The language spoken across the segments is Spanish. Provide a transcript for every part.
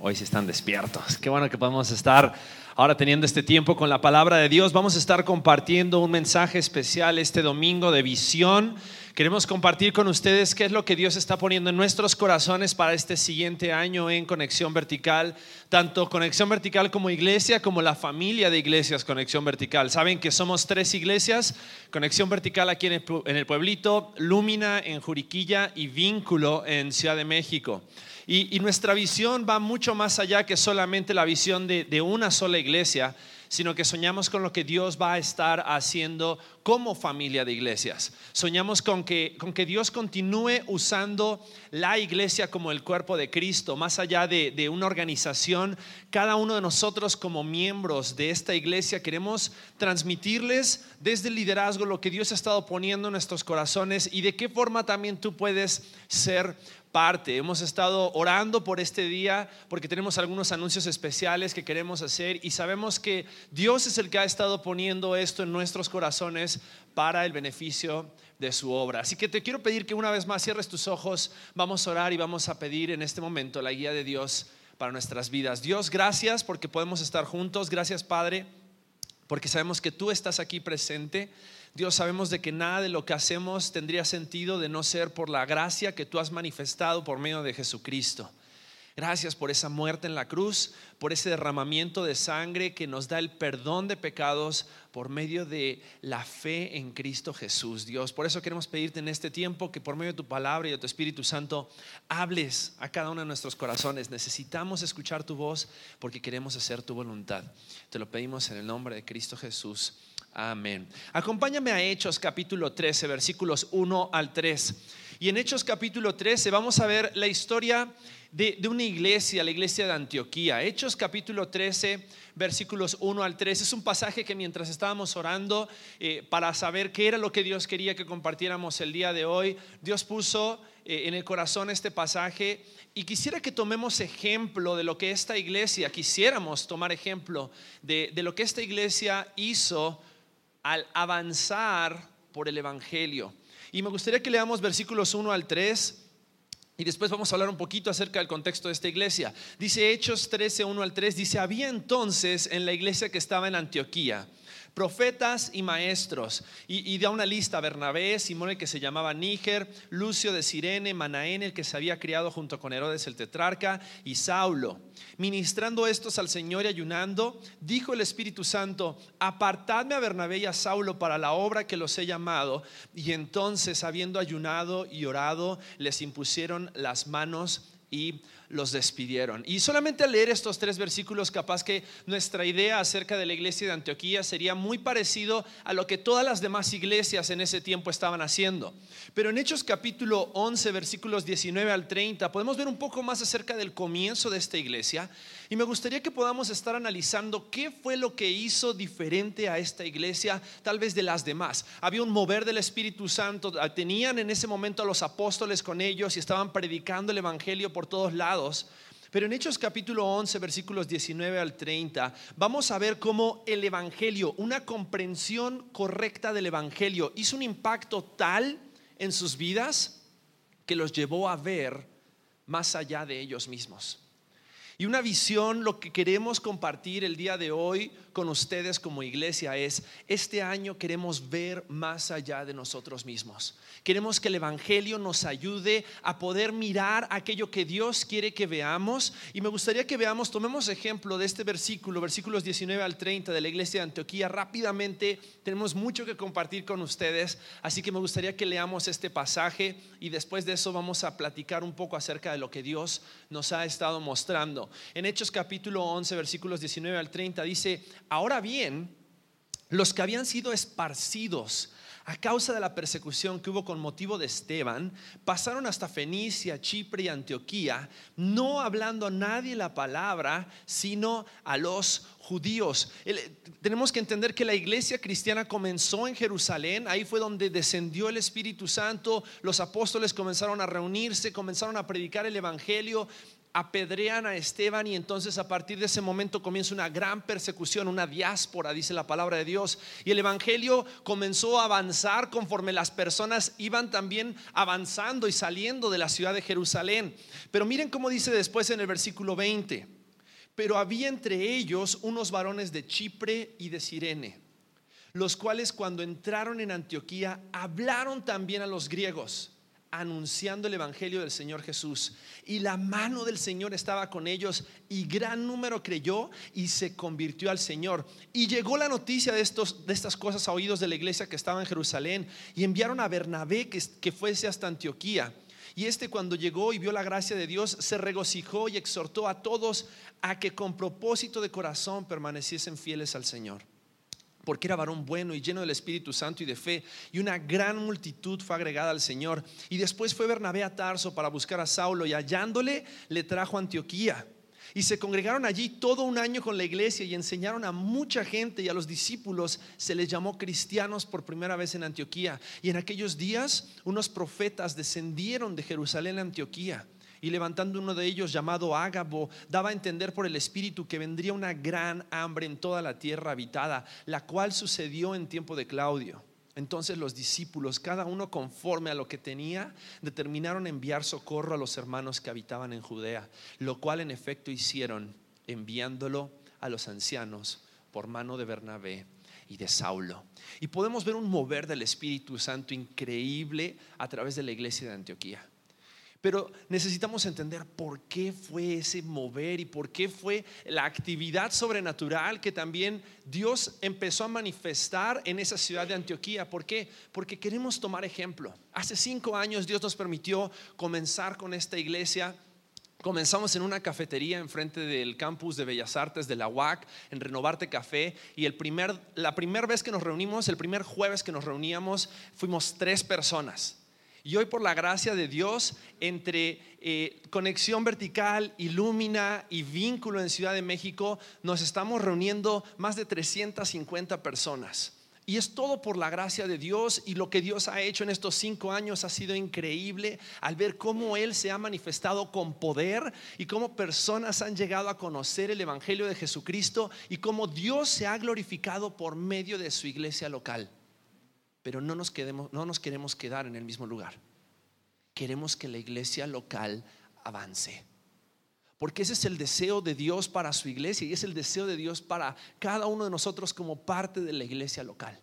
hoy sí están despiertos. Qué bueno que podemos estar ahora teniendo este tiempo con la palabra de Dios. Vamos a estar compartiendo un mensaje especial este domingo de visión. Queremos compartir con ustedes qué es lo que Dios está poniendo en nuestros corazones para este siguiente año en Conexión Vertical, tanto Conexión Vertical como iglesia, como la familia de iglesias Conexión Vertical. Saben que somos tres iglesias, Conexión Vertical aquí en el, pueblito, Lúmina en Juriquilla y Vínculo en Ciudad de México. Y, nuestra visión va mucho más allá que solamente la visión de, una sola iglesia, sino que soñamos con lo que Dios va a estar haciendo como familia de iglesias. Soñamos con que, con que Dios continúe usando la iglesia como el cuerpo de Cristo, más allá de, de una organización. Cada uno de nosotros como miembros de esta iglesia queremos transmitirles desde el liderazgo lo que Dios ha estado poniendo en nuestros corazones y de qué forma también tú puedes ser parte. Hemos estado orando por este día porque tenemos algunos anuncios especiales que queremos hacer y sabemos que Dios es el que ha estado poniendo esto en nuestros corazones para el beneficio de su obra. Así que te quiero pedir que una vez más cierres tus ojos, vamos a orar y vamos a pedir en este momento la guía de Dios para nuestras vidas. Dios, gracias porque podemos estar juntos. Gracias, Padre, porque sabemos que tú estás aquí presente. Dios, sabemos de que nada de lo que hacemos tendría sentido de no ser por la gracia que tú has manifestado por medio de Jesucristo. Gracias por esa muerte en la cruz, por ese derramamiento de sangre que nos da el perdón de pecados por medio de la fe en Cristo Jesús, Dios. Por eso queremos pedirte en este tiempo que por medio de tu palabra y de tu Espíritu Santo hables a cada uno de nuestros corazones. Necesitamos escuchar tu voz porque queremos hacer tu voluntad. Te lo pedimos en el nombre de Cristo Jesús. Amén. Acompáñame a Hechos capítulo 13, versículos 1 al 3. Y en Hechos capítulo 13 vamos a ver la historia de, una iglesia, la iglesia de Antioquía. Hechos capítulo 13, versículos 1 al 3. Es un pasaje que mientras estábamos orando eh, para saber qué era lo que Dios quería que compartiéramos el día de hoy, Dios puso eh, en el corazón este pasaje y quisiera que tomemos ejemplo de lo que esta iglesia, quisiéramos tomar ejemplo de, de lo que esta iglesia hizo al avanzar por el Evangelio. Y me gustaría que leamos versículos 1 al 3 y después vamos a hablar un poquito acerca del contexto de esta iglesia. Dice Hechos 13, 1 al 3, dice, había entonces en la iglesia que estaba en Antioquía profetas y maestros. Y, da una lista, Bernabé, Simón el que se llamaba Níger, Lucio de Sirene, Manaén el que se había criado junto con Herodes el tetrarca y Saulo. Ministrando estos al Señor y ayunando, dijo el Espíritu Santo, apartadme a Bernabé y a Saulo para la obra que los he llamado. Y entonces, habiendo ayunado y orado, les impusieron las manos y los despidieron. Y solamente al leer estos tres versículos, capaz que nuestra idea acerca de la iglesia de Antioquía sería muy parecido a lo que todas las demás iglesias en ese tiempo estaban haciendo. Pero en Hechos capítulo 11, versículos 19 al 30, podemos ver un poco más acerca del comienzo de esta iglesia. Y me gustaría que podamos estar analizando qué fue lo que hizo diferente a esta iglesia, tal vez de las demás. Había un mover del Espíritu Santo, tenían en ese momento a los apóstoles con ellos y estaban predicando el Evangelio por todos lados pero en Hechos capítulo 11, versículos 19 al 30, vamos a ver cómo el Evangelio, una comprensión correcta del Evangelio, hizo un impacto tal en sus vidas que los llevó a ver más allá de ellos mismos. Y una visión, lo que queremos compartir el día de hoy con ustedes como iglesia es, este año queremos ver más allá de nosotros mismos. Queremos que el Evangelio nos ayude a poder mirar aquello que Dios quiere que veamos. Y me gustaría que veamos, tomemos ejemplo de este versículo, versículos 19 al 30 de la iglesia de Antioquía. Rápidamente tenemos mucho que compartir con ustedes, así que me gustaría que leamos este pasaje y después de eso vamos a platicar un poco acerca de lo que Dios nos ha estado mostrando. En Hechos capítulo 11, versículos 19 al 30 dice, ahora bien, los que habían sido esparcidos, a causa de la persecución que hubo con motivo de Esteban, pasaron hasta Fenicia, Chipre y Antioquía, no hablando a nadie la palabra, sino a los judíos. tenemos que entender que la iglesia cristiana comenzó en Jerusalén, ahí fue donde descendió el Espíritu Santo, los apóstoles comenzaron a reunirse, comenzaron a predicar el Evangelio apedrean a Esteban y entonces a partir de ese momento comienza una gran persecución, una diáspora, dice la palabra de Dios. Y el Evangelio comenzó a avanzar conforme las personas iban también avanzando y saliendo de la ciudad de Jerusalén. Pero miren cómo dice después en el versículo 20, pero había entre ellos unos varones de Chipre y de Sirene, los cuales cuando entraron en Antioquía hablaron también a los griegos anunciando el Evangelio del Señor Jesús. Y la mano del Señor estaba con ellos y gran número creyó y se convirtió al Señor. Y llegó la noticia de, estos, de estas cosas a oídos de la iglesia que estaba en Jerusalén y enviaron a Bernabé que, que fuese hasta Antioquía. Y este cuando llegó y vio la gracia de Dios, se regocijó y exhortó a todos a que con propósito de corazón permaneciesen fieles al Señor porque era varón bueno y lleno del Espíritu Santo y de fe, y una gran multitud fue agregada al Señor. Y después fue Bernabé a Tarso para buscar a Saulo, y hallándole le trajo a Antioquía. Y se congregaron allí todo un año con la iglesia y enseñaron a mucha gente y a los discípulos se les llamó cristianos por primera vez en Antioquía. Y en aquellos días unos profetas descendieron de Jerusalén a Antioquía y levantando uno de ellos llamado Ágabo, daba a entender por el Espíritu que vendría una gran hambre en toda la tierra habitada, la cual sucedió en tiempo de Claudio. Entonces los discípulos, cada uno conforme a lo que tenía, determinaron enviar socorro a los hermanos que habitaban en Judea, lo cual en efecto hicieron, enviándolo a los ancianos por mano de Bernabé y de Saulo. Y podemos ver un mover del Espíritu Santo increíble a través de la iglesia de Antioquía. Pero necesitamos entender por qué fue ese mover y por qué fue la actividad sobrenatural que también Dios empezó a manifestar en esa ciudad de Antioquía. ¿Por qué? Porque queremos tomar ejemplo. Hace cinco años Dios nos permitió comenzar con esta iglesia. Comenzamos en una cafetería enfrente del campus de Bellas Artes de la UAC, en Renovarte Café, y el primer, la primera vez que nos reunimos, el primer jueves que nos reuníamos, fuimos tres personas. Y hoy por la gracia de Dios, entre eh, Conexión Vertical, Ilumina y Vínculo en Ciudad de México, nos estamos reuniendo más de 350 personas. Y es todo por la gracia de Dios y lo que Dios ha hecho en estos cinco años ha sido increíble al ver cómo Él se ha manifestado con poder y cómo personas han llegado a conocer el Evangelio de Jesucristo y cómo Dios se ha glorificado por medio de su iglesia local pero no nos, quedemos, no nos queremos quedar en el mismo lugar. Queremos que la iglesia local avance. Porque ese es el deseo de Dios para su iglesia y es el deseo de Dios para cada uno de nosotros como parte de la iglesia local.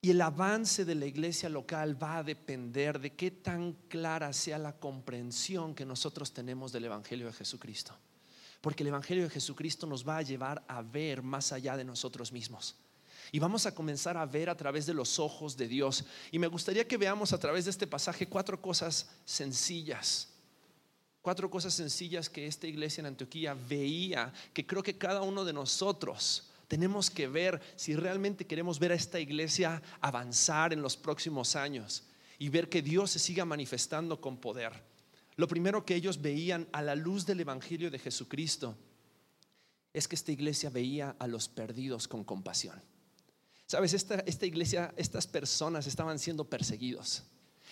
Y el avance de la iglesia local va a depender de qué tan clara sea la comprensión que nosotros tenemos del Evangelio de Jesucristo. Porque el Evangelio de Jesucristo nos va a llevar a ver más allá de nosotros mismos. Y vamos a comenzar a ver a través de los ojos de Dios. Y me gustaría que veamos a través de este pasaje cuatro cosas sencillas. Cuatro cosas sencillas que esta iglesia en Antioquía veía, que creo que cada uno de nosotros tenemos que ver si realmente queremos ver a esta iglesia avanzar en los próximos años y ver que Dios se siga manifestando con poder. Lo primero que ellos veían a la luz del Evangelio de Jesucristo es que esta iglesia veía a los perdidos con compasión. Sabes, esta, esta iglesia, estas personas estaban siendo perseguidos.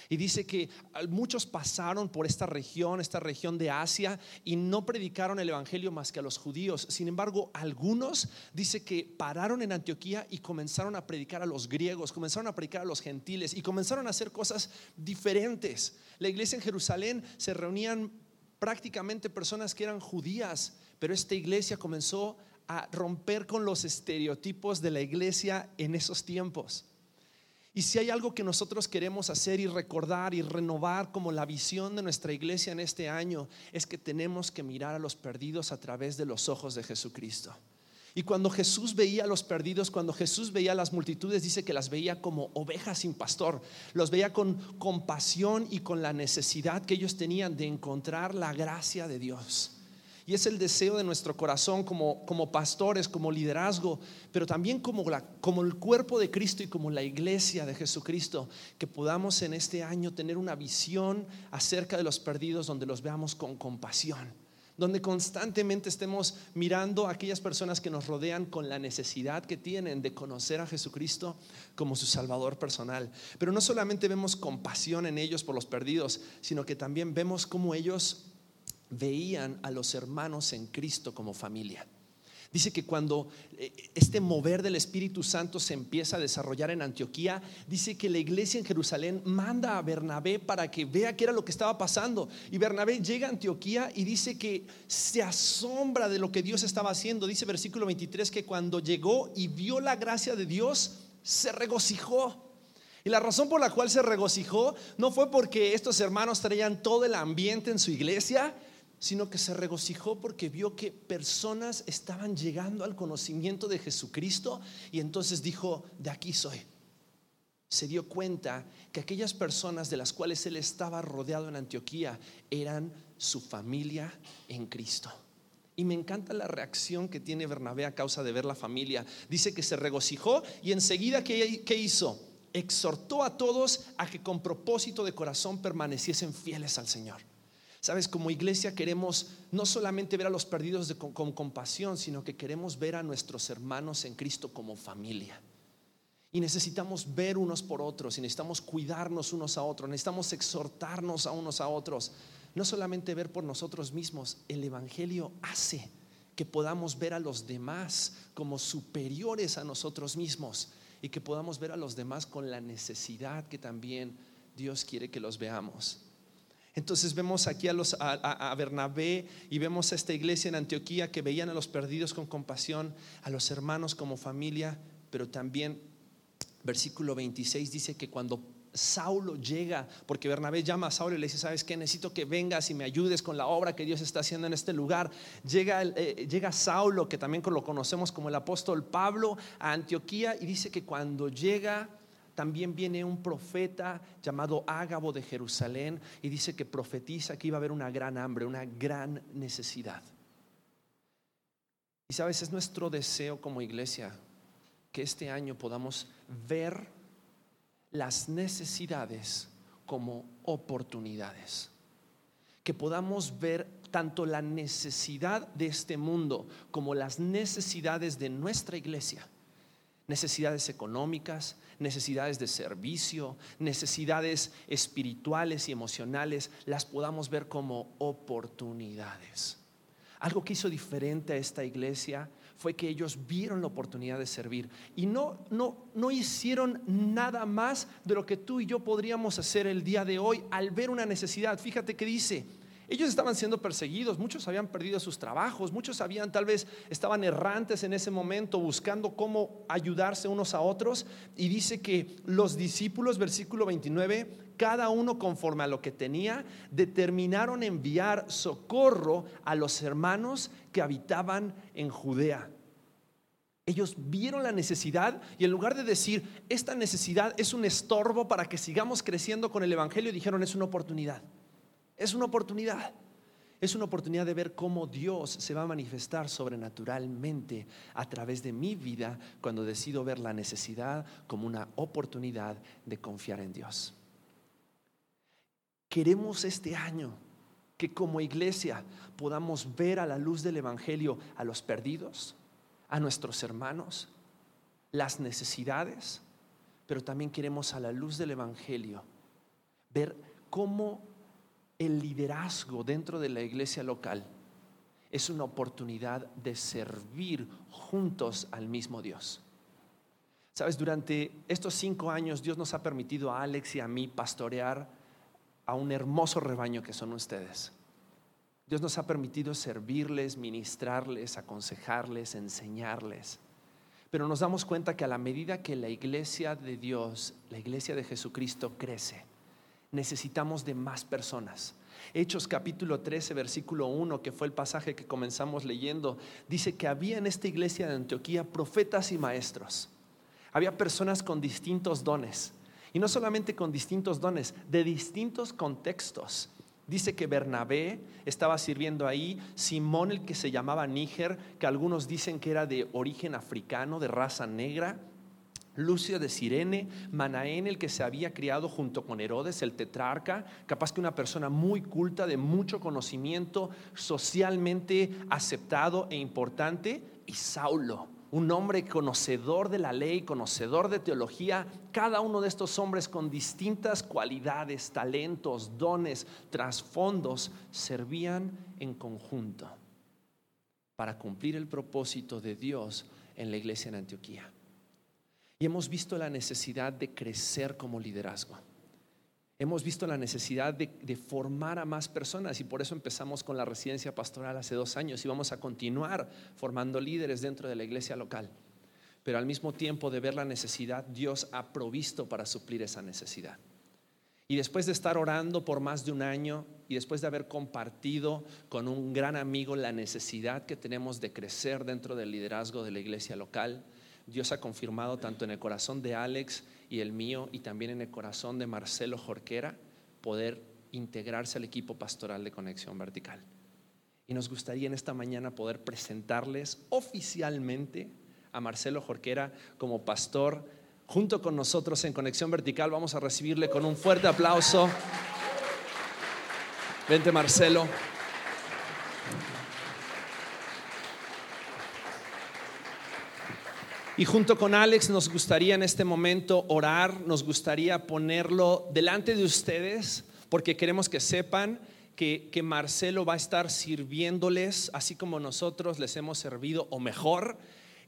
Y dice que muchos pasaron por esta región, esta región de Asia, y no predicaron el Evangelio más que a los judíos. Sin embargo, algunos dice que pararon en Antioquía y comenzaron a predicar a los griegos, comenzaron a predicar a los gentiles y comenzaron a hacer cosas diferentes. La iglesia en Jerusalén se reunían prácticamente personas que eran judías, pero esta iglesia comenzó a romper con los estereotipos de la iglesia en esos tiempos. Y si hay algo que nosotros queremos hacer y recordar y renovar como la visión de nuestra iglesia en este año, es que tenemos que mirar a los perdidos a través de los ojos de Jesucristo. Y cuando Jesús veía a los perdidos, cuando Jesús veía a las multitudes, dice que las veía como ovejas sin pastor. Los veía con compasión y con la necesidad que ellos tenían de encontrar la gracia de Dios. Y es el deseo de nuestro corazón como, como pastores, como liderazgo, pero también como, como el cuerpo de Cristo y como la iglesia de Jesucristo, que podamos en este año tener una visión acerca de los perdidos donde los veamos con compasión donde constantemente estemos mirando a aquellas personas que nos rodean con la necesidad que tienen de conocer a Jesucristo como su Salvador personal. Pero no solamente vemos compasión en ellos por los perdidos, sino que también vemos cómo ellos veían a los hermanos en Cristo como familia. Dice que cuando eh, este mover del Espíritu Santo se empieza a desarrollar en Antioquía, dice que la iglesia en Jerusalén manda a Bernabé para que vea qué era lo que estaba pasando. Y Bernabé llega a Antioquía y dice que se asombra de lo que Dios estaba haciendo. Dice versículo 23 que cuando llegó y vio la gracia de Dios, se regocijó. Y la razón por la cual se regocijó no fue porque estos hermanos traían todo el ambiente en su iglesia, sino que se regocijó porque vio que personas estaban llegando al conocimiento de Jesucristo y entonces dijo, de aquí soy. Se dio cuenta que aquellas personas de las cuales él estaba rodeado en Antioquía eran su familia en Cristo. Y me encanta la reacción que tiene Bernabé a causa de ver la familia. Dice que se regocijó y enseguida, ¿qué, hizo? Exhortó a todos a que con propósito de corazón permaneciesen fieles al Señor. Sabes, como iglesia queremos no solamente ver a los perdidos con, compasión, sino que queremos ver a nuestros hermanos en Cristo como familia. Y necesitamos ver unos por otros, y necesitamos cuidarnos unos a otros, necesitamos exhortarnos a unos a otros. No solamente ver por nosotros mismos, el Evangelio hace que podamos ver a los demás como superiores a nosotros mismos y que podamos ver a los demás con la necesidad que también Dios quiere que los veamos. Entonces vemos aquí a, los, a, Bernabé y vemos a esta iglesia en Antioquía que veían a los perdidos con compasión, a los hermanos como familia, pero también versículo 26 dice que cuando Saulo llega, porque Bernabé llama a Saulo y le dice, ¿sabes qué? Necesito que vengas y me ayudes con la obra que Dios está haciendo en este lugar. Llega, eh, llega Saulo, que también lo conocemos como el apóstol Pablo, a Antioquía y dice que cuando llega también viene un profeta llamado Ágabo de Jerusalén y dice que profetiza que iba a haber una gran hambre, una gran necesidad. Y sabes, es nuestro deseo como iglesia que este año podamos ver las necesidades como oportunidades. Que podamos ver tanto la necesidad de este mundo como las necesidades de nuestra iglesia necesidades económicas, necesidades de servicio, necesidades espirituales y emocionales, las podamos ver como oportunidades. Algo que hizo diferente a esta iglesia fue que ellos vieron la oportunidad de servir y no, no, no hicieron nada más de lo que tú y yo podríamos hacer el día de hoy al ver una necesidad. Fíjate que dice, ellos estaban siendo perseguidos, muchos habían perdido sus trabajos, muchos habían tal vez estaban errantes en ese momento buscando cómo ayudarse unos a otros. Y dice que los discípulos, versículo 29, cada uno conforme a lo que tenía, determinaron enviar socorro a los hermanos que habitaban en Judea. Ellos vieron la necesidad y en lugar de decir, esta necesidad es un estorbo para que sigamos creciendo con el Evangelio, dijeron, es una oportunidad. Es una oportunidad. Es una oportunidad de ver cómo Dios se va a manifestar sobrenaturalmente a través de mi vida cuando decido ver la necesidad como una oportunidad de confiar en Dios. Queremos este año que como iglesia podamos ver a la luz del Evangelio a los perdidos, a nuestros hermanos, las necesidades, pero también queremos a la luz del Evangelio ver cómo el liderazgo dentro de la iglesia local es una oportunidad de servir juntos al mismo Dios. Sabes, durante estos cinco años Dios nos ha permitido a Alex y a mí pastorear a un hermoso rebaño que son ustedes. Dios nos ha permitido servirles, ministrarles, aconsejarles, enseñarles. Pero nos damos cuenta que a la medida que la iglesia de Dios, la iglesia de Jesucristo crece, necesitamos de más personas. Hechos capítulo 13, versículo 1, que fue el pasaje que comenzamos leyendo, dice que había en esta iglesia de Antioquía profetas y maestros. Había personas con distintos dones. Y no solamente con distintos dones, de distintos contextos. Dice que Bernabé estaba sirviendo ahí, Simón el que se llamaba Níger, que algunos dicen que era de origen africano, de raza negra, Lucio de Sirene, Manaén, el que se había criado junto con Herodes, el tetrarca, capaz que una persona muy culta, de mucho conocimiento, socialmente aceptado e importante, y Saulo, un hombre conocedor de la ley, conocedor de teología, cada uno de estos hombres con distintas cualidades, talentos, dones, trasfondos, servían en conjunto para cumplir el propósito de Dios en la iglesia en Antioquía. Y hemos visto la necesidad de crecer como liderazgo. Hemos visto la necesidad de, formar a más personas y por eso empezamos con la residencia pastoral hace dos años y vamos a continuar formando líderes dentro de la iglesia local. Pero al mismo tiempo de ver la necesidad, Dios ha provisto para suplir esa necesidad. Y después de estar orando por más de un año y después de haber compartido con un gran amigo la necesidad que tenemos de crecer dentro del liderazgo de la iglesia local, Dios ha confirmado tanto en el corazón de Alex y el mío y también en el corazón de Marcelo Jorquera poder integrarse al equipo pastoral de Conexión Vertical. Y nos gustaría en esta mañana poder presentarles oficialmente a Marcelo Jorquera como pastor junto con nosotros en Conexión Vertical. Vamos a recibirle con un fuerte aplauso. Vente Marcelo. Y junto con Alex nos gustaría en este momento orar, nos gustaría ponerlo delante de ustedes, porque queremos que sepan que, que, Marcelo va a estar sirviéndoles, así como nosotros les hemos servido o mejor.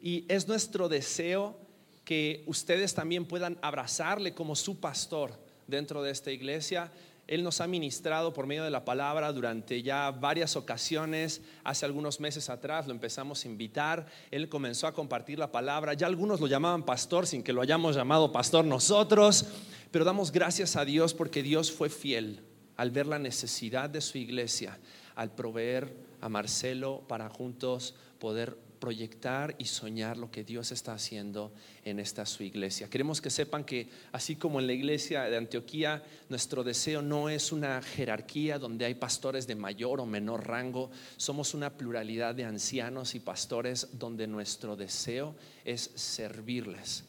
Y es nuestro deseo que ustedes también puedan abrazarle como su pastor dentro de esta iglesia. Él nos ha ministrado por medio de la palabra durante ya varias ocasiones. Hace algunos meses atrás lo empezamos a invitar. Él comenzó a compartir la palabra. Ya algunos lo llamaban pastor sin que lo hayamos llamado pastor nosotros. Pero damos gracias a Dios porque Dios fue fiel al ver la necesidad de su iglesia, al proveer a Marcelo para juntos poder proyectar y soñar lo que Dios está haciendo en esta su iglesia. Queremos que sepan que así como en la iglesia de Antioquía, nuestro deseo no es una jerarquía donde hay pastores de mayor o menor rango, somos una pluralidad de ancianos y pastores donde nuestro deseo es servirles,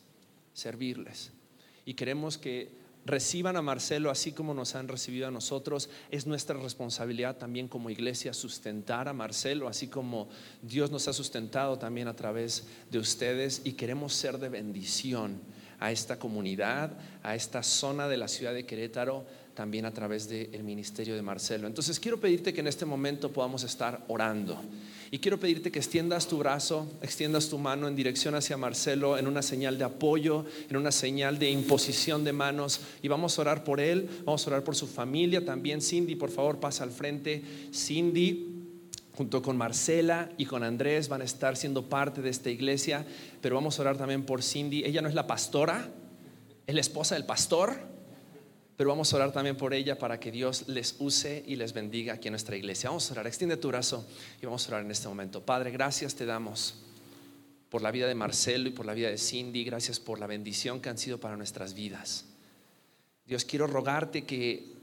servirles. Y queremos que reciban a Marcelo así como nos han recibido a nosotros. Es nuestra responsabilidad también como iglesia sustentar a Marcelo, así como Dios nos ha sustentado también a través de ustedes y queremos ser de bendición a esta comunidad, a esta zona de la ciudad de Querétaro, también a través del ministerio de Marcelo. Entonces quiero pedirte que en este momento podamos estar orando. Y quiero pedirte que extiendas tu brazo, extiendas tu mano en dirección hacia Marcelo, en una señal de apoyo, en una señal de imposición de manos. Y vamos a orar por él, vamos a orar por su familia también. Cindy, por favor, pasa al frente. Cindy, junto con Marcela y con Andrés van a estar siendo parte de esta iglesia, pero vamos a orar también por Cindy. Ella no es la pastora, es la esposa del pastor, pero vamos a orar también por ella para que Dios les use y les bendiga aquí en nuestra iglesia. Vamos a orar, extiende tu brazo y vamos a orar en este momento. Padre, gracias te damos por la vida de Marcelo y por la vida de Cindy, gracias por la bendición que han sido para nuestras vidas. Dios, quiero rogarte que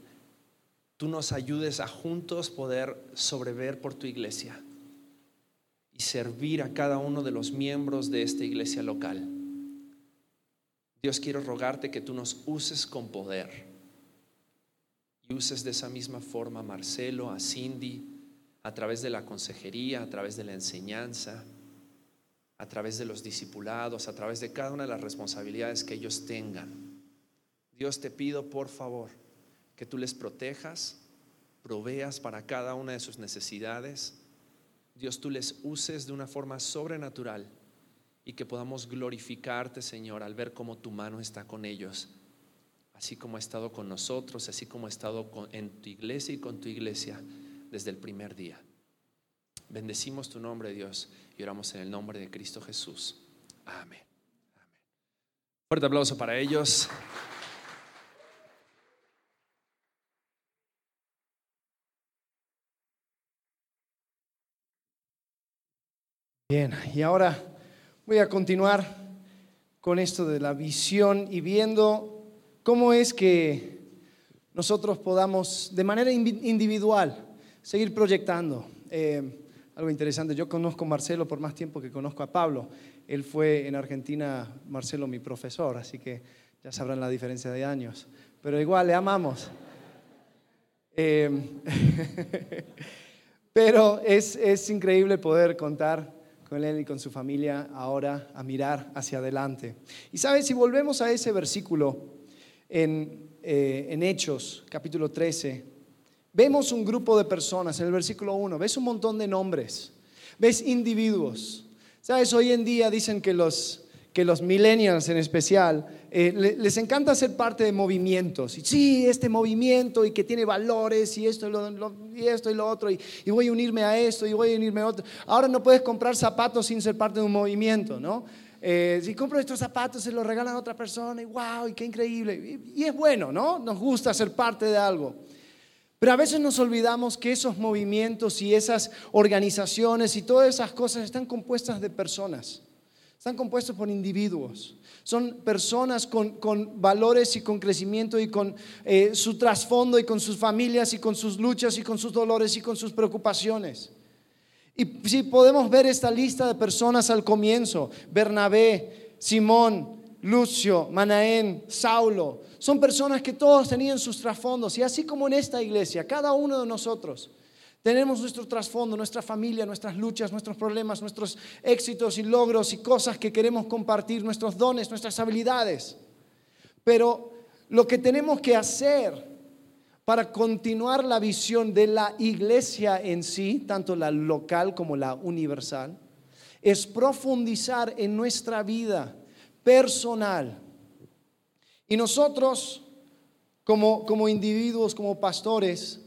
tú nos ayudes a juntos poder sobrever por tu iglesia y servir a cada uno de los miembros de esta iglesia local. Dios, quiero rogarte que tú nos uses con poder uses de esa misma forma a Marcelo, a Cindy, a través de la consejería, a través de la enseñanza, a través de los discipulados, a través de cada una de las responsabilidades que ellos tengan. Dios te pido, por favor, que tú les protejas, proveas para cada una de sus necesidades. Dios, tú les uses de una forma sobrenatural y que podamos glorificarte, Señor, al ver cómo tu mano está con ellos así como ha estado con nosotros, así como ha estado en tu iglesia y con tu iglesia desde el primer día. Bendecimos tu nombre, Dios, y oramos en el nombre de Cristo Jesús. Amén. Fuerte aplauso para ellos. Bien, y ahora voy a continuar con esto de la visión y viendo cómo es que nosotros podamos de manera individual seguir proyectando. Eh, algo interesante, yo conozco a Marcelo por más tiempo que conozco a Pablo. Él fue en Argentina, Marcelo, mi profesor, así que ya sabrán la diferencia de años. Pero igual, le amamos. Eh, pero es, es increíble poder contar con él y con su familia ahora a mirar hacia adelante. Y sabes, si volvemos a ese versículo en, eh, en Hechos, capítulo 13, vemos un grupo de personas en el versículo 1, ves un montón de nombres, ves individuos. Sabes, hoy en día dicen que los, que los millennials en especial eh, les encanta ser parte de movimientos. Y sí, este movimiento y que tiene valores y esto y, lo, y esto y lo otro. Y, voy a unirme a esto y voy a unirme a otro. Ahora no puedes comprar zapatos sin ser parte de un movimiento, ¿no? Eh, si compro estos zapatos se los regalan a otra persona y wow, y qué increíble. Y, es bueno, ¿no? Nos gusta ser parte de algo. Pero a veces nos olvidamos que esos movimientos y esas organizaciones y todas esas cosas están compuestas de personas. Están compuestos por individuos. Son personas con, valores y con crecimiento y con eh, su trasfondo y con sus familias y con sus luchas y con sus dolores y con sus preocupaciones. Y si podemos ver esta lista de personas al comienzo, Bernabé, Simón, Lucio, Manaén, Saulo, son personas que todos tenían sus trasfondos. Y así como en esta iglesia, cada uno de nosotros tenemos nuestro trasfondo, nuestra familia, nuestras luchas, nuestros problemas, nuestros éxitos y logros y cosas que queremos compartir, nuestros dones, nuestras habilidades. Pero lo que tenemos que hacer para continuar la visión de la iglesia en sí, tanto la local como la universal, es profundizar en nuestra vida personal. Y nosotros, como, como individuos, como pastores,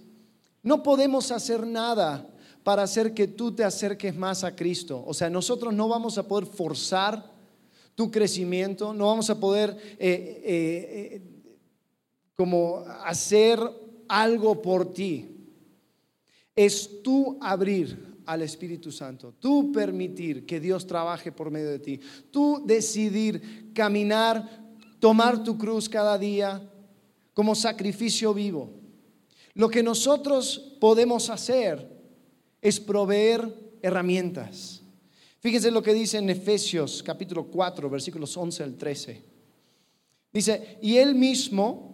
no podemos hacer nada para hacer que tú te acerques más a Cristo. O sea, nosotros no vamos a poder forzar tu crecimiento, no vamos a poder eh, eh, eh, como hacer algo por ti. Es tú abrir al Espíritu Santo, tú permitir que Dios trabaje por medio de ti, tú decidir caminar, tomar tu cruz cada día como sacrificio vivo. Lo que nosotros podemos hacer es proveer herramientas. Fíjense lo que dice en Efesios capítulo 4, versículos 11 al 13. Dice, y él mismo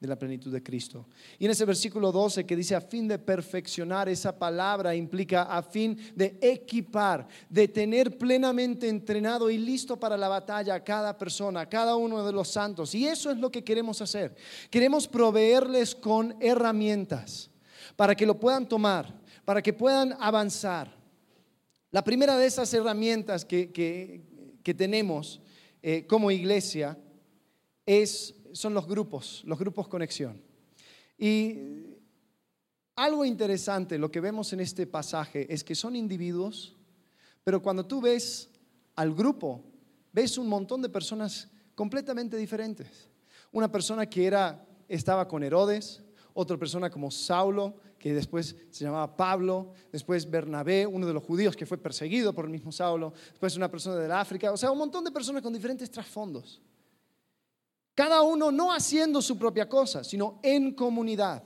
de la plenitud de Cristo. Y en ese versículo 12 que dice a fin de perfeccionar, esa palabra implica a fin de equipar, de tener plenamente entrenado y listo para la batalla a cada persona, a cada uno de los santos. Y eso es lo que queremos hacer. Queremos proveerles con herramientas para que lo puedan tomar, para que puedan avanzar. La primera de esas herramientas que, tenemos eh, como iglesia es, son los grupos, los grupos conexión. Y algo interesante, lo que vemos en este pasaje, es que son individuos, pero cuando tú ves al grupo, ves un montón de personas completamente diferentes. Una persona que era, estaba con Herodes, otra persona como Saulo, que después se llamaba Pablo, después Bernabé, uno de los judíos que fue perseguido por el mismo Saulo, después una persona del África, o sea, un montón de personas con diferentes trasfondos. Cada uno no haciendo su propia cosa, sino en comunidad.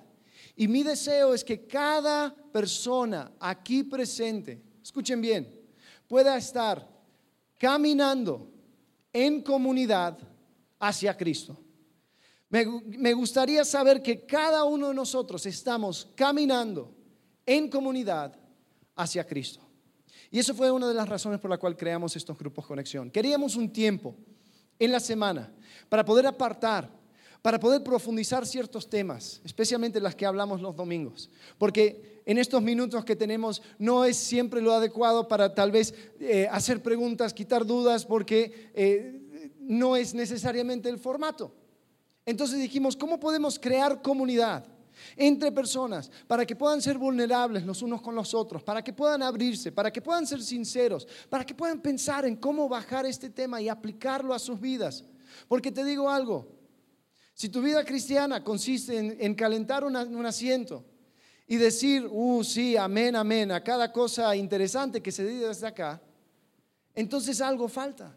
Y mi deseo es que cada persona aquí presente, escuchen bien, pueda estar caminando en comunidad hacia Cristo. Me, gustaría saber que cada uno de nosotros estamos caminando en comunidad hacia Cristo. Y eso fue una de las razones por la cual creamos estos grupos conexión. Queríamos un tiempo en la semana para poder apartar, para poder profundizar ciertos temas, especialmente las que hablamos los domingos. Porque en estos minutos que tenemos no es siempre lo adecuado para tal vez eh, hacer preguntas, quitar dudas, porque eh, no es necesariamente el formato. Entonces dijimos, ¿cómo podemos crear comunidad entre personas para que puedan ser vulnerables los unos con los otros, para que puedan abrirse, para que puedan ser sinceros, para que puedan pensar en cómo bajar este tema y aplicarlo a sus vidas? Porque te digo algo, si tu vida cristiana consiste en, calentar un asiento y decir, uh, sí, amén, amén, a cada cosa interesante que se dice desde acá, entonces algo falta.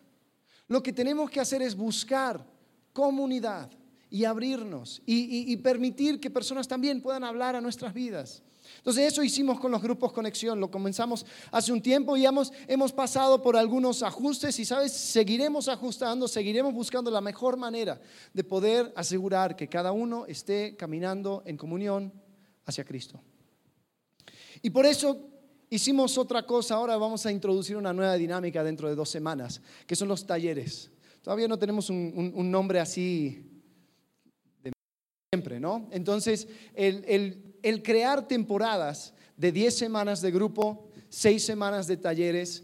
Lo que tenemos que hacer es buscar comunidad y abrirnos y, y permitir que personas también puedan hablar a nuestras vidas. Entonces eso hicimos con los grupos conexión, lo comenzamos hace un tiempo y hemos, hemos pasado por algunos ajustes y sabes, seguiremos ajustando, seguiremos buscando la mejor manera de poder asegurar que cada uno esté caminando en comunión hacia Cristo. Y por eso hicimos otra cosa, ahora vamos a introducir una nueva dinámica dentro de dos semanas, que son los talleres. Todavía no tenemos un, un nombre así siempre, ¿no? Entonces, el, crear temporadas de 10 semanas de grupo, 6 semanas de talleres,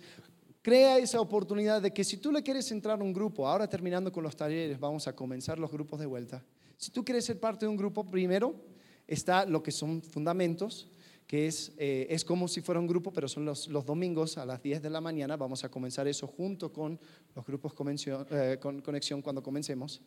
crea esa oportunidad de que si tú le quieres entrar a un grupo, ahora terminando con los talleres, vamos a comenzar los grupos de vuelta. Si tú quieres ser parte de un grupo, primero está lo que son fundamentos, que es, eh, es como si fuera un grupo, pero son los, los, domingos a las 10 de la mañana. Vamos a comenzar eso junto con los grupos eh, con conexión cuando comencemos.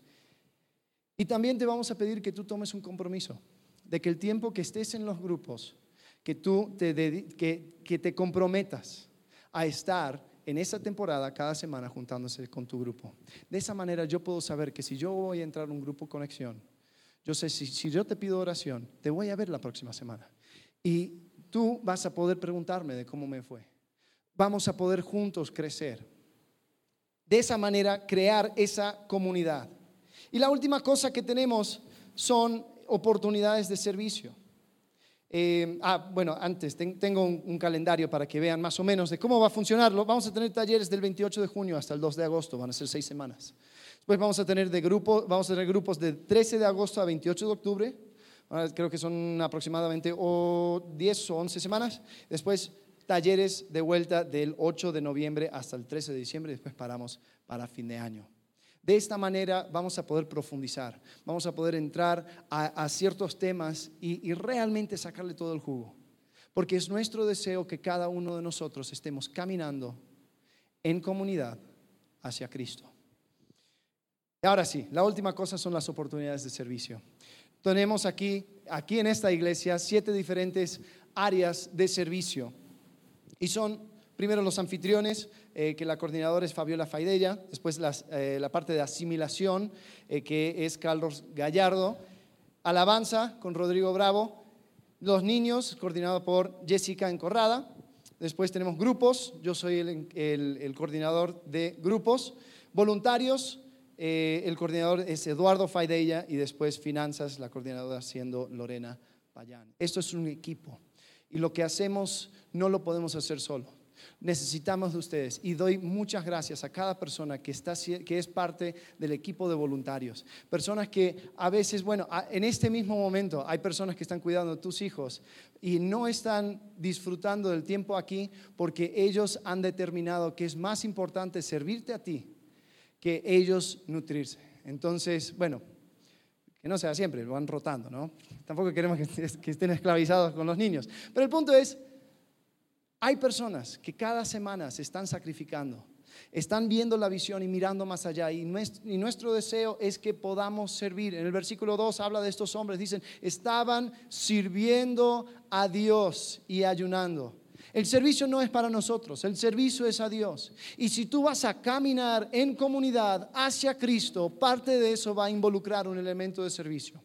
Y también te vamos a pedir que tú tomes un compromiso de que el tiempo que estés en los grupos, que tú te, que, que te comprometas a estar en esa temporada cada semana juntándose con tu grupo. De esa manera yo puedo saber que si yo voy a entrar a un grupo conexión, yo sé si, si yo te pido oración, te voy a ver la próxima semana. Y tú vas a poder preguntarme de cómo me fue. Vamos a poder juntos crecer. De esa manera crear esa comunidad. Y la última cosa que tenemos son oportunidades de servicio. Eh, ah, bueno, antes tengo un, calendario para que vean más o menos de cómo va a funcionarlo. Vamos a tener talleres del 28 de junio hasta el 2 de agosto, van a ser seis semanas. Después vamos a tener de grupo, vamos a tener grupos de 13 de agosto a 28 de octubre. Creo que son aproximadamente o 10 o 11 semanas. Después talleres de vuelta del 8 de noviembre hasta el 13 de diciembre. Después paramos para fin de año. De esta manera vamos a poder profundizar, vamos a poder entrar a, ciertos temas y, realmente sacarle todo el jugo. Porque es nuestro deseo que cada uno de nosotros estemos caminando en comunidad hacia Cristo. Ahora sí, la última cosa son las oportunidades de servicio. Tenemos aquí, aquí en esta iglesia, siete diferentes áreas de servicio. Y son Primero los anfitriones, eh, que la coordinadora es Fabiola Faidella, después eh, la parte de asimilación, eh, que es Carlos Gallardo, alabanza con Rodrigo Bravo, los niños, coordinado por Jessica Encorrada, después tenemos grupos, yo soy el, coordinador de grupos, voluntarios, el coordinador es Eduardo Faidella y después finanzas, la coordinadora siendo Lorena Payán. Esto es un equipo y lo que hacemos no lo podemos hacer solo necesitamos de ustedes y doy muchas gracias a cada persona que, está, que es parte del equipo de voluntarios. Personas que a veces, bueno, en este mismo momento hay personas que están cuidando de tus hijos y no están disfrutando del tiempo aquí porque ellos han determinado que es más importante servirte a ti que ellos nutrirse. Entonces, bueno, que no sea siempre, lo van rotando, ¿no? Tampoco queremos que estén esclavizados con los niños. Pero el punto es, hay personas que cada semana se están sacrificando, están viendo la visión y mirando más allá. Y nuestro, deseo es que podamos servir. En el versículo 2 habla de estos hombres, dicen, estaban sirviendo a Dios y ayunando. El servicio no es para nosotros, el servicio es a Dios. Y si tú vas a caminar en comunidad hacia Cristo, parte de eso va a involucrar un elemento de servicio.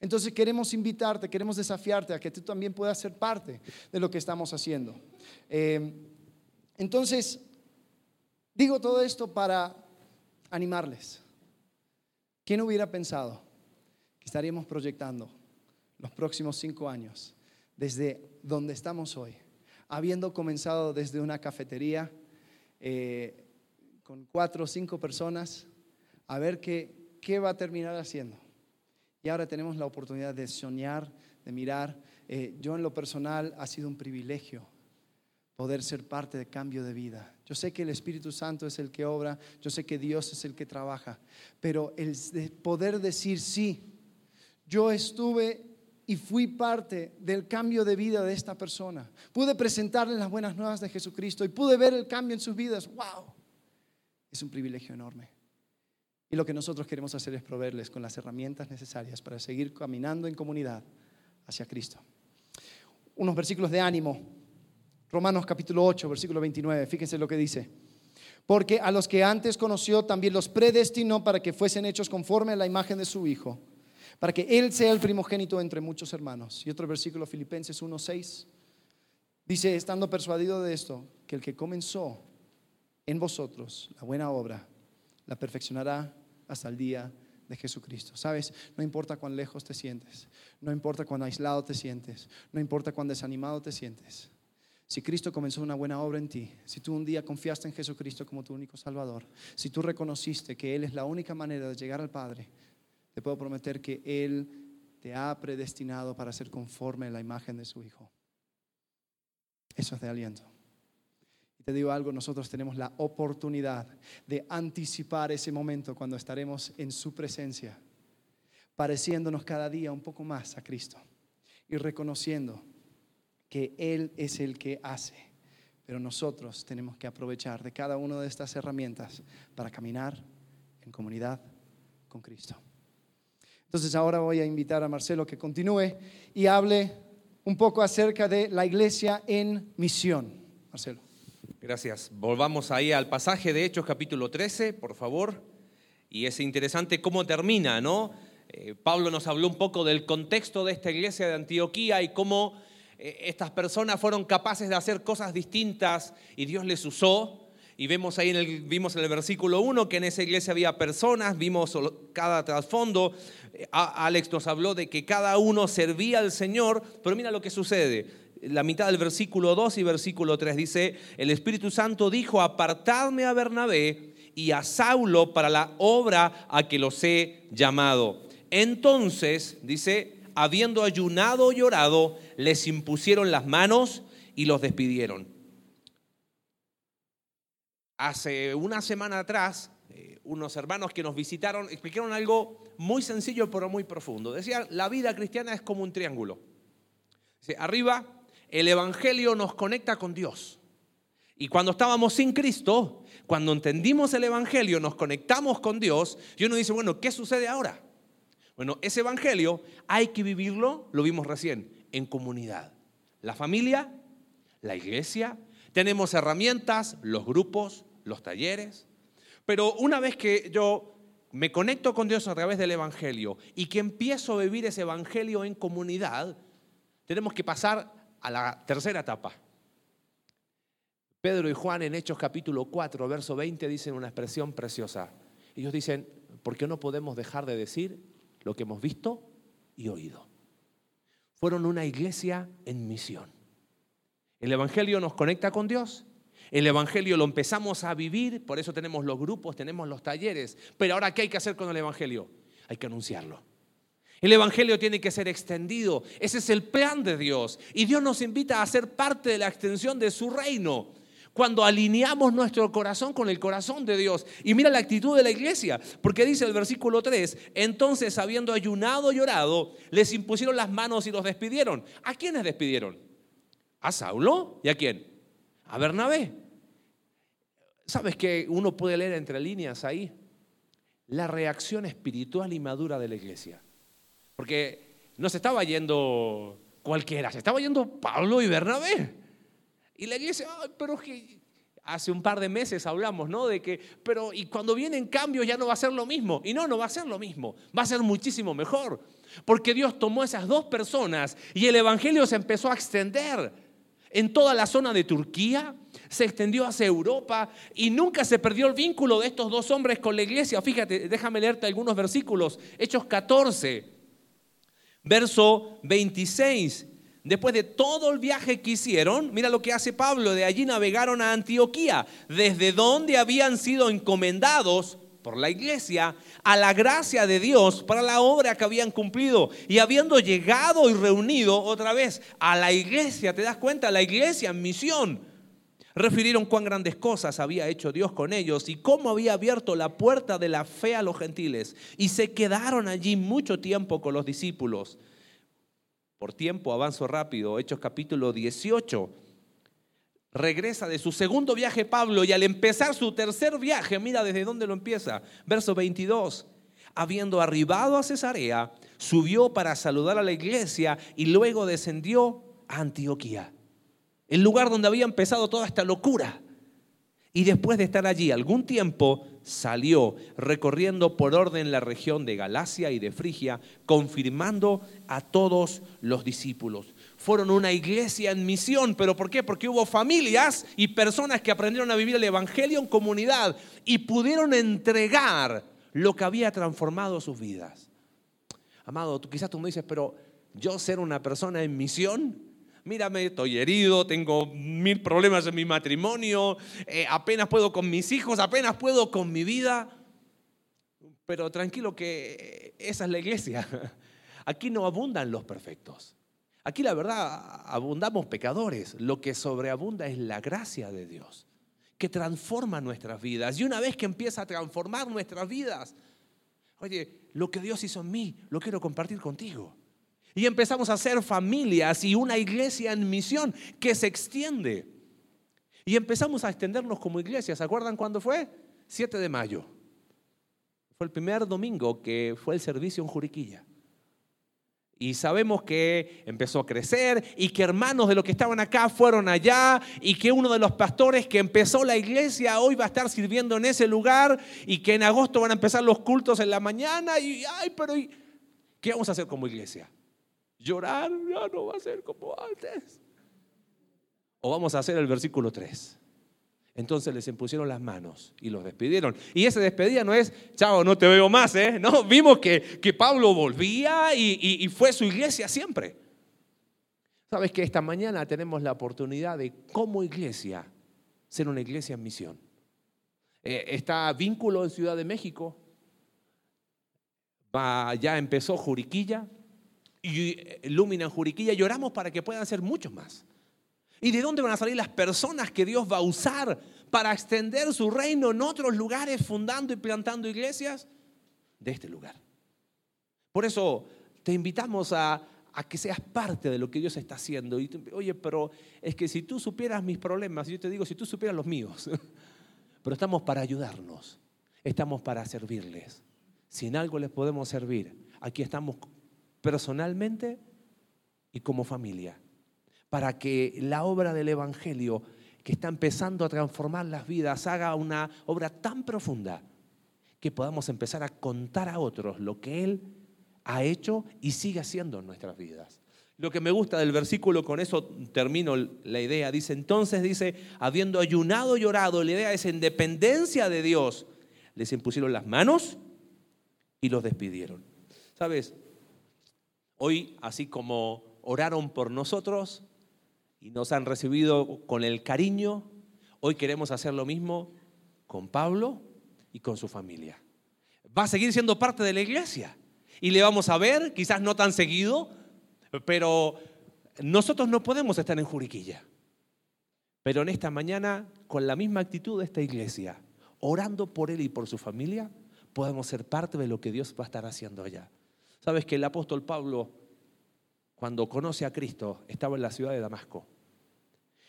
Entonces queremos invitarte, queremos desafiarte a que tú también puedas ser parte de lo que estamos haciendo. Eh, entonces, digo todo esto para animarles. ¿Quién hubiera pensado que estaríamos proyectando los próximos cinco años desde donde estamos hoy, habiendo comenzado desde una cafetería eh, con cuatro o cinco personas, a ver qué, qué va a terminar haciendo? Y ahora tenemos la oportunidad de soñar, de mirar. Eh, yo en lo personal ha sido un privilegio poder ser parte de cambio de vida. Yo sé que el Espíritu Santo es el que obra, yo sé que Dios es el que trabaja, pero el poder decir sí, yo estuve y fui parte del cambio de vida de esta persona. Pude presentarle las buenas nuevas de Jesucristo y pude ver el cambio en sus vidas. ¡Wow! Es un privilegio enorme. Y lo que nosotros queremos hacer es proveerles con las herramientas necesarias para seguir caminando en comunidad hacia Cristo. Unos versículos de ánimo. Romanos capítulo 8, versículo 29. Fíjense lo que dice. Porque a los que antes conoció también los predestinó para que fuesen hechos conforme a la imagen de su Hijo, para que Él sea el primogénito entre muchos hermanos. Y otro versículo, Filipenses 1.6, dice, estando persuadido de esto, que el que comenzó en vosotros la buena obra, la perfeccionará hasta el día de Jesucristo. ¿Sabes? No importa cuán lejos te sientes, no importa cuán aislado te sientes, no importa cuán desanimado te sientes. Si Cristo comenzó una buena obra en ti, si tú un día confiaste en Jesucristo como tu único Salvador, si tú reconociste que Él es la única manera de llegar al Padre, te puedo prometer que Él te ha predestinado para ser conforme a la imagen de su Hijo. Eso es de aliento. Y te digo algo, nosotros tenemos la oportunidad de anticipar ese momento cuando estaremos en su presencia, pareciéndonos cada día un poco más a Cristo y reconociendo que Él es el que hace. Pero nosotros tenemos que aprovechar de cada una de estas herramientas para caminar en comunidad con Cristo. Entonces ahora voy a invitar a Marcelo que continúe y hable un poco acerca de la iglesia en misión. Marcelo. Gracias. Volvamos ahí al pasaje de Hechos capítulo 13, por favor. Y es interesante cómo termina, ¿no? Eh, Pablo nos habló un poco del contexto de esta iglesia de Antioquía y cómo estas personas fueron capaces de hacer cosas distintas y Dios les usó. Y vemos ahí en el, vimos en el versículo 1 que en esa iglesia había personas, vimos cada trasfondo. Eh, Alex nos habló de que cada uno servía al Señor, pero mira lo que sucede. La mitad del versículo 2 y versículo 3 dice, el Espíritu Santo dijo, apartadme a Bernabé y a Saulo para la obra a que los he llamado. Entonces, dice, habiendo ayunado y llorado, les impusieron las manos y los despidieron. Hace una semana atrás, eh, unos hermanos que nos visitaron explicaron algo muy sencillo pero muy profundo. Decían, la vida cristiana es como un triángulo. arriba, el Evangelio nos conecta con Dios. Y cuando estábamos sin Cristo, cuando entendimos el Evangelio, nos conectamos con Dios, y uno dice, bueno, ¿qué sucede ahora? Bueno, ese Evangelio hay que vivirlo, lo vimos recién, en comunidad. La familia, la iglesia, tenemos herramientas, los grupos, los talleres. Pero una vez que yo me conecto con Dios a través del Evangelio y que empiezo a vivir ese Evangelio en comunidad, tenemos que pasar a la tercera etapa. Pedro y Juan en Hechos capítulo 4, verso 20 dicen una expresión preciosa. Ellos dicen, ¿por qué no podemos dejar de decir lo que hemos visto y oído. Fueron una iglesia en misión. El Evangelio nos conecta con Dios. El Evangelio lo empezamos a vivir, por eso tenemos los grupos, tenemos los talleres. Pero ahora, ¿qué hay que hacer con el Evangelio? Hay que anunciarlo. El Evangelio tiene que ser extendido. Ese es el plan de Dios. Y Dios nos invita a ser parte de la extensión de su reino cuando alineamos nuestro corazón con el corazón de Dios. Y mira la actitud de la iglesia, porque dice el versículo 3, entonces habiendo ayunado y llorado, les impusieron las manos y los despidieron. ¿A quiénes despidieron? ¿A Saulo? ¿Y a quién? A Bernabé. ¿Sabes que uno puede leer entre líneas ahí? La reacción espiritual y madura de la iglesia. Porque no se estaba yendo cualquiera, se estaba yendo Pablo y Bernabé. Y la iglesia, pero que hace un par de meses hablamos, ¿no? De que, pero y cuando vienen cambios ya no va a ser lo mismo. Y no, no va a ser lo mismo, va a ser muchísimo mejor. Porque Dios tomó esas dos personas y el Evangelio se empezó a extender en toda la zona de Turquía, se extendió hacia Europa y nunca se perdió el vínculo de estos dos hombres con la iglesia. Fíjate, déjame leerte algunos versículos. Hechos 14, verso 26. Después de todo el viaje que hicieron, mira lo que hace Pablo, de allí navegaron a Antioquía, desde donde habían sido encomendados por la iglesia a la gracia de Dios para la obra que habían cumplido. Y habiendo llegado y reunido otra vez a la iglesia, ¿te das cuenta? La iglesia en misión. Refirieron cuán grandes cosas había hecho Dios con ellos y cómo había abierto la puerta de la fe a los gentiles. Y se quedaron allí mucho tiempo con los discípulos. Por tiempo, avanzo rápido, Hechos capítulo 18. Regresa de su segundo viaje Pablo y al empezar su tercer viaje, mira desde dónde lo empieza, verso 22. Habiendo arribado a Cesarea, subió para saludar a la iglesia y luego descendió a Antioquía, el lugar donde había empezado toda esta locura. Y después de estar allí algún tiempo, salió recorriendo por orden la región de Galacia y de Frigia, confirmando a todos los discípulos. Fueron una iglesia en misión, pero ¿por qué? Porque hubo familias y personas que aprendieron a vivir el Evangelio en comunidad y pudieron entregar lo que había transformado sus vidas. Amado, tú, quizás tú me dices, pero yo ser una persona en misión, mírame, estoy herido, tengo mil problemas en mi matrimonio, eh, apenas puedo con mis hijos, apenas puedo con mi vida. Pero tranquilo que esa es la iglesia. Aquí no abundan los perfectos. Aquí la verdad abundamos pecadores. Lo que sobreabunda es la gracia de Dios, que transforma nuestras vidas. Y una vez que empieza a transformar nuestras vidas, oye, lo que Dios hizo en mí, lo quiero compartir contigo. Y empezamos a ser familias y una iglesia en misión que se extiende. Y empezamos a extendernos como iglesia. ¿Se acuerdan cuándo fue? 7 de mayo. Fue el primer domingo que fue el servicio en Juriquilla. Y sabemos que empezó a crecer y que hermanos de los que estaban acá fueron allá y que uno de los pastores que empezó la iglesia hoy va a estar sirviendo en ese lugar y que en agosto van a empezar los cultos en la mañana y ay, pero ¿qué vamos a hacer como iglesia? Llorar ya no va a ser como antes. O vamos a hacer el versículo 3. Entonces les impusieron las manos y los despidieron. Y ese despedida no es, chao, no te veo más, ¿eh? No, vimos que, que Pablo volvía y, y fue su iglesia siempre. Sabes que esta mañana tenemos la oportunidad de, como iglesia, ser una iglesia en misión. Eh, está vínculo en Ciudad de México. Va, ya empezó Juriquilla. Y eh, Lumina en Juriquilla. Y oramos para que puedan ser muchos más. ¿Y de dónde van a salir las personas que Dios va a usar para extender su reino en otros lugares, fundando y plantando iglesias? De este lugar. Por eso te invitamos a, que seas parte de lo que Dios está haciendo. Y, oye, pero es que si tú supieras mis problemas, yo te digo, si tú supieras los míos, pero estamos para ayudarnos, estamos para servirles. Si en algo les podemos servir, aquí estamos personalmente y como familia para que la obra del Evangelio, que está empezando a transformar las vidas, haga una obra tan profunda que podamos empezar a contar a otros lo que Él ha hecho y sigue haciendo en nuestras vidas. Lo que me gusta del versículo, con eso termino la idea, dice, entonces dice, habiendo ayunado y orado, la idea es en dependencia de Dios, les impusieron las manos y los despidieron. ¿Sabes? Hoy, así como oraron por nosotros, y nos han recibido con el cariño, hoy queremos hacer lo mismo con Pablo y con su familia. Va a seguir siendo parte de la iglesia y le vamos a ver, quizás no tan seguido, pero nosotros no podemos estar en Juriquilla. Pero en esta mañana, con la misma actitud de esta iglesia, orando por él y por su familia, podemos ser parte de lo que Dios va a estar haciendo allá. Sabes que el apóstol Pablo, cuando conoce a Cristo, estaba en la ciudad de Damasco.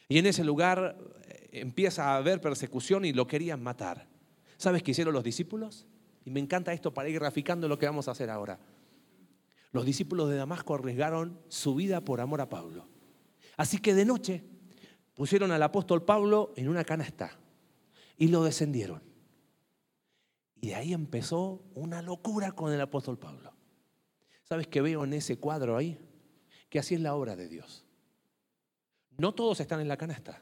Y en ese lugar eh, empieza a haber persecución y lo querían matar. ¿Sabes qué hicieron los discípulos? Y me encanta esto para ir graficando lo que vamos a hacer ahora. Los discípulos de Damasco arriesgaron su vida por amor a Pablo. Así que de noche pusieron al apóstol Pablo en una canasta y lo descendieron. Y de ahí empezó una locura con el apóstol Pablo. ¿Sabes qué veo en ese cuadro ahí? Que así es la obra de Dios. No todos están en la canasta,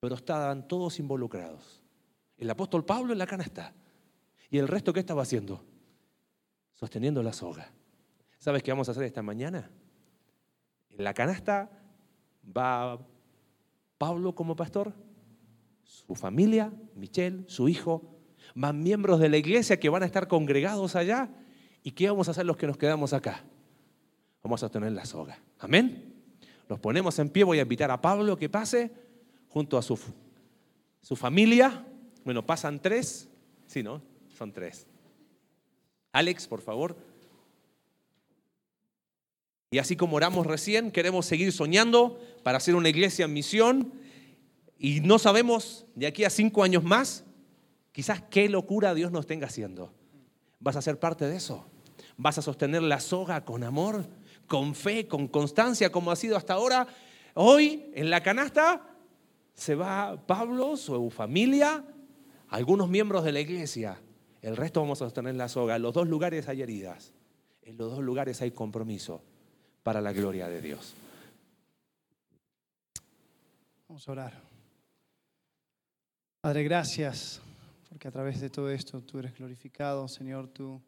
pero estaban todos involucrados. El apóstol Pablo en la canasta. ¿Y el resto qué estaba haciendo? Sosteniendo la soga. ¿Sabes qué vamos a hacer esta mañana? En la canasta va Pablo como pastor, su familia, Michelle, su hijo, más miembros de la iglesia que van a estar congregados allá. ¿Y qué vamos a hacer los que nos quedamos acá? Vamos a tener la soga. Amén. Nos ponemos en pie, voy a invitar a Pablo que pase junto a su, su familia. Bueno, pasan tres. Sí, ¿no? Son tres. Alex, por favor. Y así como oramos recién, queremos seguir soñando para hacer una iglesia en misión. Y no sabemos de aquí a cinco años más, quizás qué locura Dios nos tenga haciendo. ¿Vas a ser parte de eso? ¿Vas a sostener la soga con amor? con fe, con constancia, como ha sido hasta ahora, hoy en la canasta se va Pablo, su familia, algunos miembros de la iglesia. El resto vamos a sostener la soga. En los dos lugares hay heridas. En los dos lugares hay compromiso para la gloria de Dios. Vamos a orar. Padre, gracias porque a través de todo esto tú eres glorificado, Señor, tú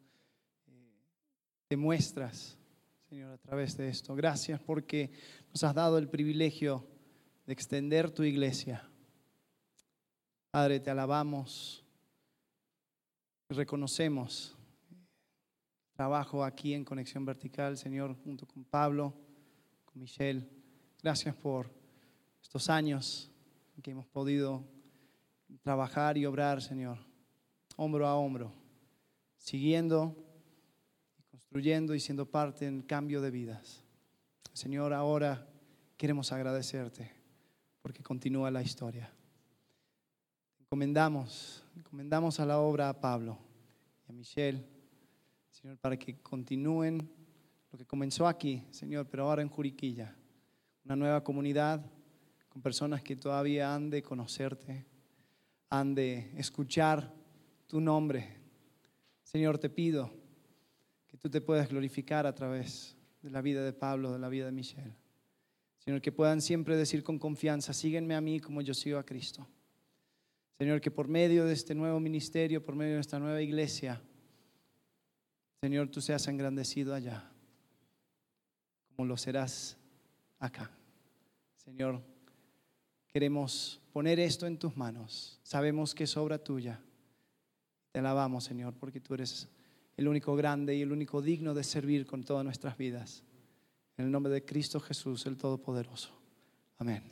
muestras, Señor, a través de esto. Gracias porque nos has dado el privilegio de extender tu iglesia. Padre, te alabamos reconocemos trabajo aquí en Conexión Vertical, Señor, junto con Pablo, con Michelle. Gracias por estos años que hemos podido trabajar y obrar, Señor, hombro a hombro, siguiendo y siendo parte en cambio de vidas. Señor, ahora queremos agradecerte porque continúa la historia. Encomendamos, encomendamos a la obra a Pablo y a Michelle, Señor, para que continúen lo que comenzó aquí, Señor, pero ahora en Juriquilla, una nueva comunidad con personas que todavía han de conocerte, han de escuchar tu nombre. Señor, te pido que tú te puedas glorificar a través de la vida de Pablo, de la vida de Michelle. Señor, que puedan siempre decir con confianza, síguenme a mí como yo sigo a Cristo. Señor, que por medio de este nuevo ministerio, por medio de esta nueva iglesia, Señor, tú seas engrandecido allá, como lo serás acá. Señor, queremos poner esto en tus manos. Sabemos que es obra tuya. Te alabamos, Señor, porque tú eres el único grande y el único digno de servir con todas nuestras vidas. En el nombre de Cristo Jesús, el Todopoderoso. Amén.